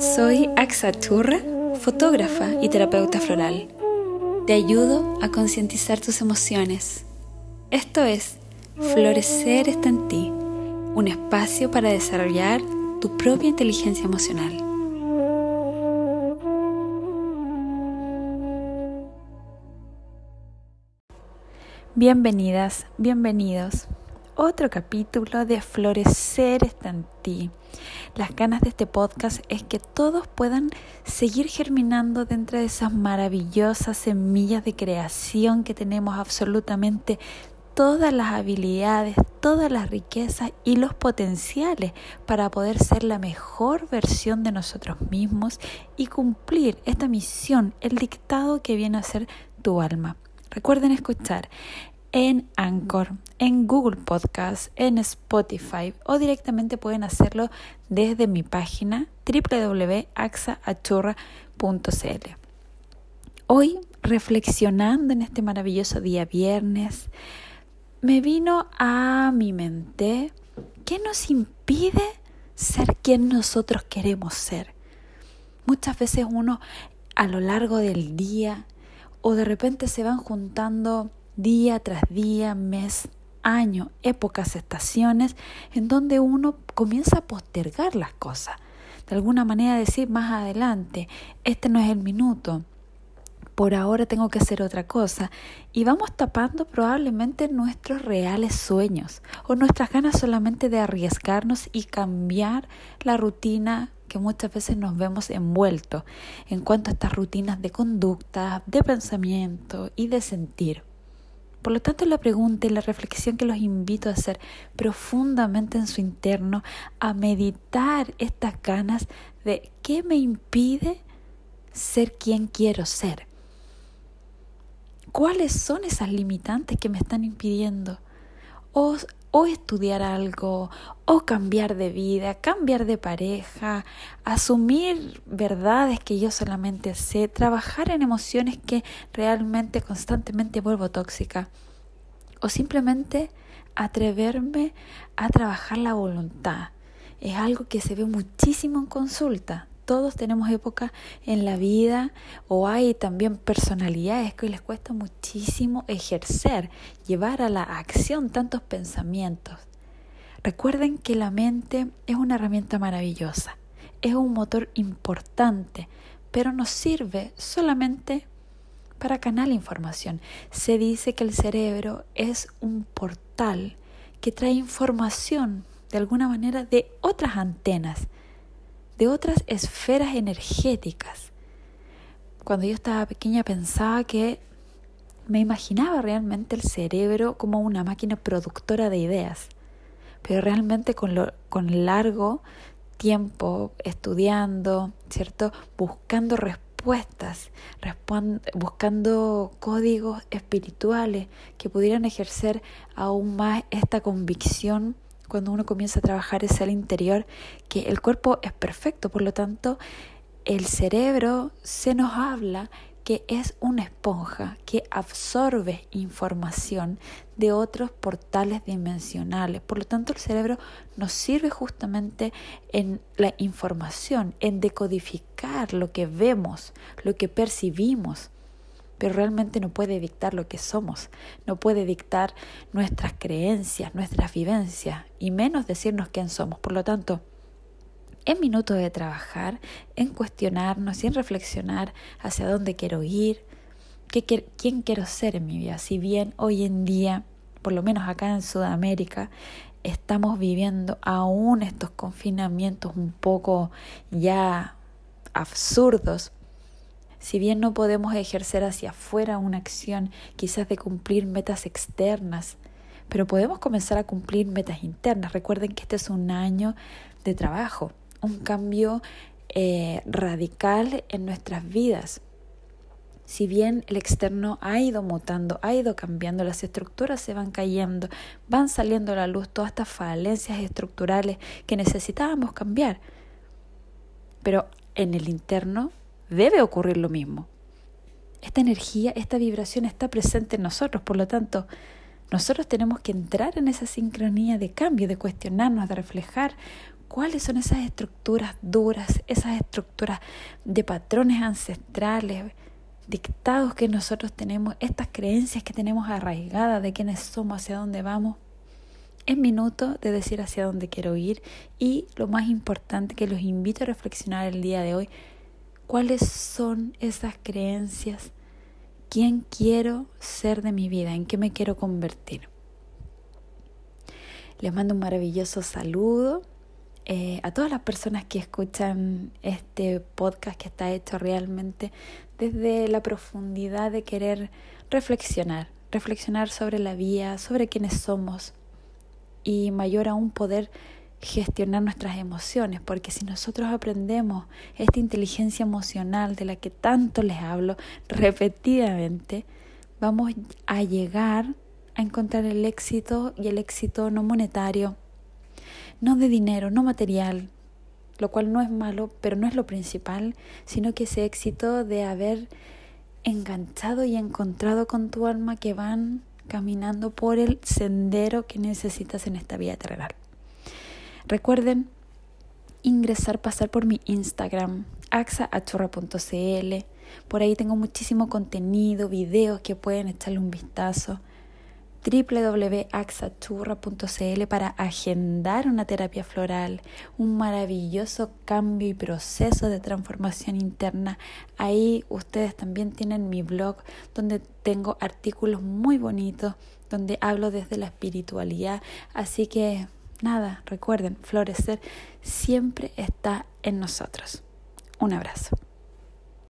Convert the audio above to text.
Soy Axa Churra, fotógrafa y terapeuta floral. Te ayudo a concientizar tus emociones. Esto es Florecer está en ti, un espacio para desarrollar tu propia inteligencia emocional. Bienvenidas, bienvenidos otro capítulo de Florecer está en ti. Las ganas de este podcast es que todos puedan seguir germinando dentro de esas maravillosas semillas de creación que tenemos absolutamente todas las habilidades, todas las riquezas y los potenciales para poder ser la mejor versión de nosotros mismos y cumplir esta misión, el dictado que viene a ser tu alma. Recuerden escuchar en Anchor, en Google Podcast, en Spotify o directamente pueden hacerlo desde mi página www.axaachurra.cl. Hoy, reflexionando en este maravilloso día viernes, me vino a mi mente qué nos impide ser quien nosotros queremos ser. Muchas veces uno a lo largo del día o de repente se van juntando día tras día, mes, año, épocas, estaciones, en donde uno comienza a postergar las cosas. De alguna manera decir más adelante, este no es el minuto, por ahora tengo que hacer otra cosa y vamos tapando probablemente nuestros reales sueños o nuestras ganas solamente de arriesgarnos y cambiar la rutina que muchas veces nos vemos envueltos en cuanto a estas rutinas de conducta, de pensamiento y de sentir. Por lo tanto, la pregunta y la reflexión que los invito a hacer profundamente en su interno, a meditar estas ganas de qué me impide ser quien quiero ser. ¿Cuáles son esas limitantes que me están impidiendo? O, estudiar algo, o cambiar de vida, cambiar de pareja, asumir verdades que yo solamente sé, trabajar en emociones que realmente constantemente vuelvo tóxica, o simplemente atreverme a trabajar la voluntad. Es algo que se ve muchísimo en consulta todos tenemos épocas en la vida o hay también personalidades que les cuesta muchísimo ejercer, llevar a la acción tantos pensamientos. Recuerden que la mente es una herramienta maravillosa, es un motor importante, pero nos sirve solamente para canal información. Se dice que el cerebro es un portal que trae información de alguna manera de otras antenas de otras esferas energéticas. Cuando yo estaba pequeña pensaba que me imaginaba realmente el cerebro como una máquina productora de ideas, pero realmente con, lo, con largo tiempo estudiando, ¿cierto? Buscando respuestas, buscando códigos espirituales que pudieran ejercer aún más esta convicción cuando uno comienza a trabajar es el interior, que el cuerpo es perfecto, por lo tanto, el cerebro se nos habla que es una esponja que absorbe información de otros portales dimensionales. Por lo tanto, el cerebro nos sirve justamente en la información, en decodificar lo que vemos, lo que percibimos pero realmente no puede dictar lo que somos, no puede dictar nuestras creencias, nuestras vivencias, y menos decirnos quién somos. Por lo tanto, es minuto de trabajar, en cuestionarnos y en reflexionar hacia dónde quiero ir, qué, quién quiero ser en mi vida. Si bien hoy en día, por lo menos acá en Sudamérica, estamos viviendo aún estos confinamientos un poco ya absurdos, si bien no podemos ejercer hacia afuera una acción quizás de cumplir metas externas, pero podemos comenzar a cumplir metas internas. Recuerden que este es un año de trabajo, un cambio eh, radical en nuestras vidas. Si bien el externo ha ido mutando, ha ido cambiando, las estructuras se van cayendo, van saliendo a la luz todas estas falencias estructurales que necesitábamos cambiar. Pero en el interno debe ocurrir lo mismo. Esta energía, esta vibración está presente en nosotros, por lo tanto, nosotros tenemos que entrar en esa sincronía de cambio, de cuestionarnos, de reflejar cuáles son esas estructuras duras, esas estructuras de patrones ancestrales, dictados que nosotros tenemos, estas creencias que tenemos arraigadas de quiénes somos, hacia dónde vamos. Es minuto de decir hacia dónde quiero ir y lo más importante que los invito a reflexionar el día de hoy, cuáles son esas creencias, quién quiero ser de mi vida, en qué me quiero convertir. Les mando un maravilloso saludo eh, a todas las personas que escuchan este podcast que está hecho realmente desde la profundidad de querer reflexionar, reflexionar sobre la vida, sobre quiénes somos y mayor aún poder gestionar nuestras emociones, porque si nosotros aprendemos esta inteligencia emocional de la que tanto les hablo repetidamente, vamos a llegar a encontrar el éxito y el éxito no monetario, no de dinero, no material, lo cual no es malo, pero no es lo principal, sino que ese éxito de haber enganchado y encontrado con tu alma que van caminando por el sendero que necesitas en esta vida terrenal. Recuerden ingresar, pasar por mi Instagram, axaachurra.cl. Por ahí tengo muchísimo contenido, videos que pueden echarle un vistazo www.axachurra.cl para agendar una terapia floral, un maravilloso cambio y proceso de transformación interna. Ahí ustedes también tienen mi blog donde tengo artículos muy bonitos, donde hablo desde la espiritualidad. Así que nada, recuerden, florecer siempre está en nosotros. Un abrazo.